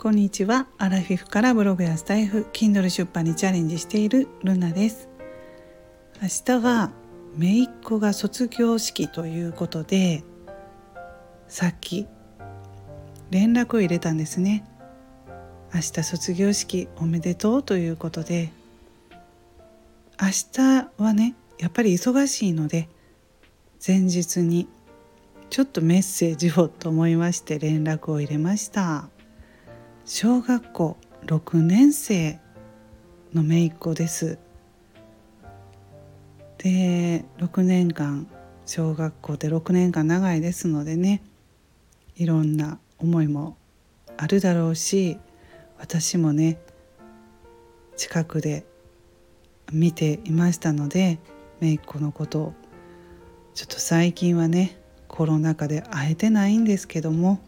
こんにちは。アラフィフからブログやスタイフ Kindle 出版にチャレンジしているルナです。明日は姪っ子が卒業式ということでさっき連絡を入れたんですね。明日卒業式おめでとうということで明日はねやっぱり忙しいので前日にちょっとメッセージをと思いまして連絡を入れました。小学校6年生の姪っ子です。で6年間小学校で6年間長いですのでねいろんな思いもあるだろうし私もね近くで見ていましたので姪っ子のことをちょっと最近はねコロナ禍で会えてないんですけども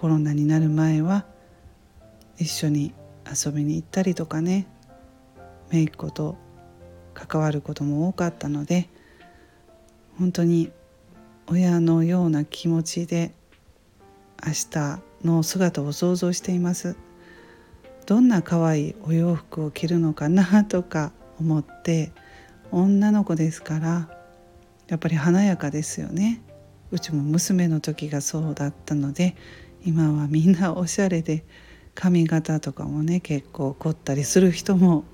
コロナになる前は一緒に遊びに行ったりとかね姪っ子と関わることも多かったので本当に親のような気持ちで明日の姿を想像しています。どんな可愛いお洋服を着るのかなとか思って女の子ですからやっぱり華やかですよね。うちも娘の時がそうだったので今はみんなおしゃれで髪型とかもね結構凝ったりする人も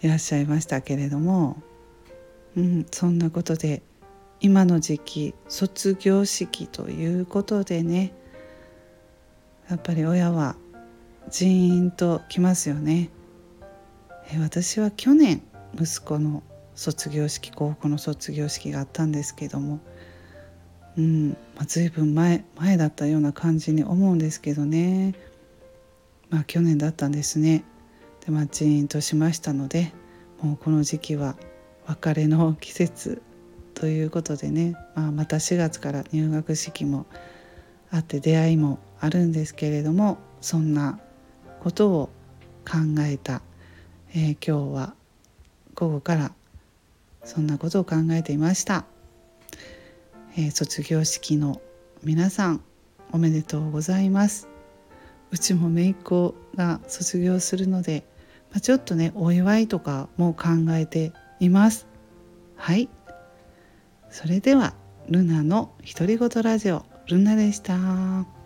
いらっしゃいましたけれども、うん、そんなことで今の時期卒業式ということでねやっぱり親はジーンときますよね。え私は去年息子の卒業式高校の卒業式があったんですけどもうん、まあ、随分前前だったような感じに思うんですけどね。まあ去年だったんですね。でまあジーンとしましたのでもうこの時期は別れの季節ということでね、まあ、また4月から入学式もあって出会いもあるんですけれどもそんなことを考えた、えー、今日は午後からそんなことを考えていました、えー、卒業式の皆さんおめでとうございます。うちも姪っ子が卒業するので、まあ、ちょっとねお祝いとかも考えています。はい。それではルナの独り言ラジオルナでした。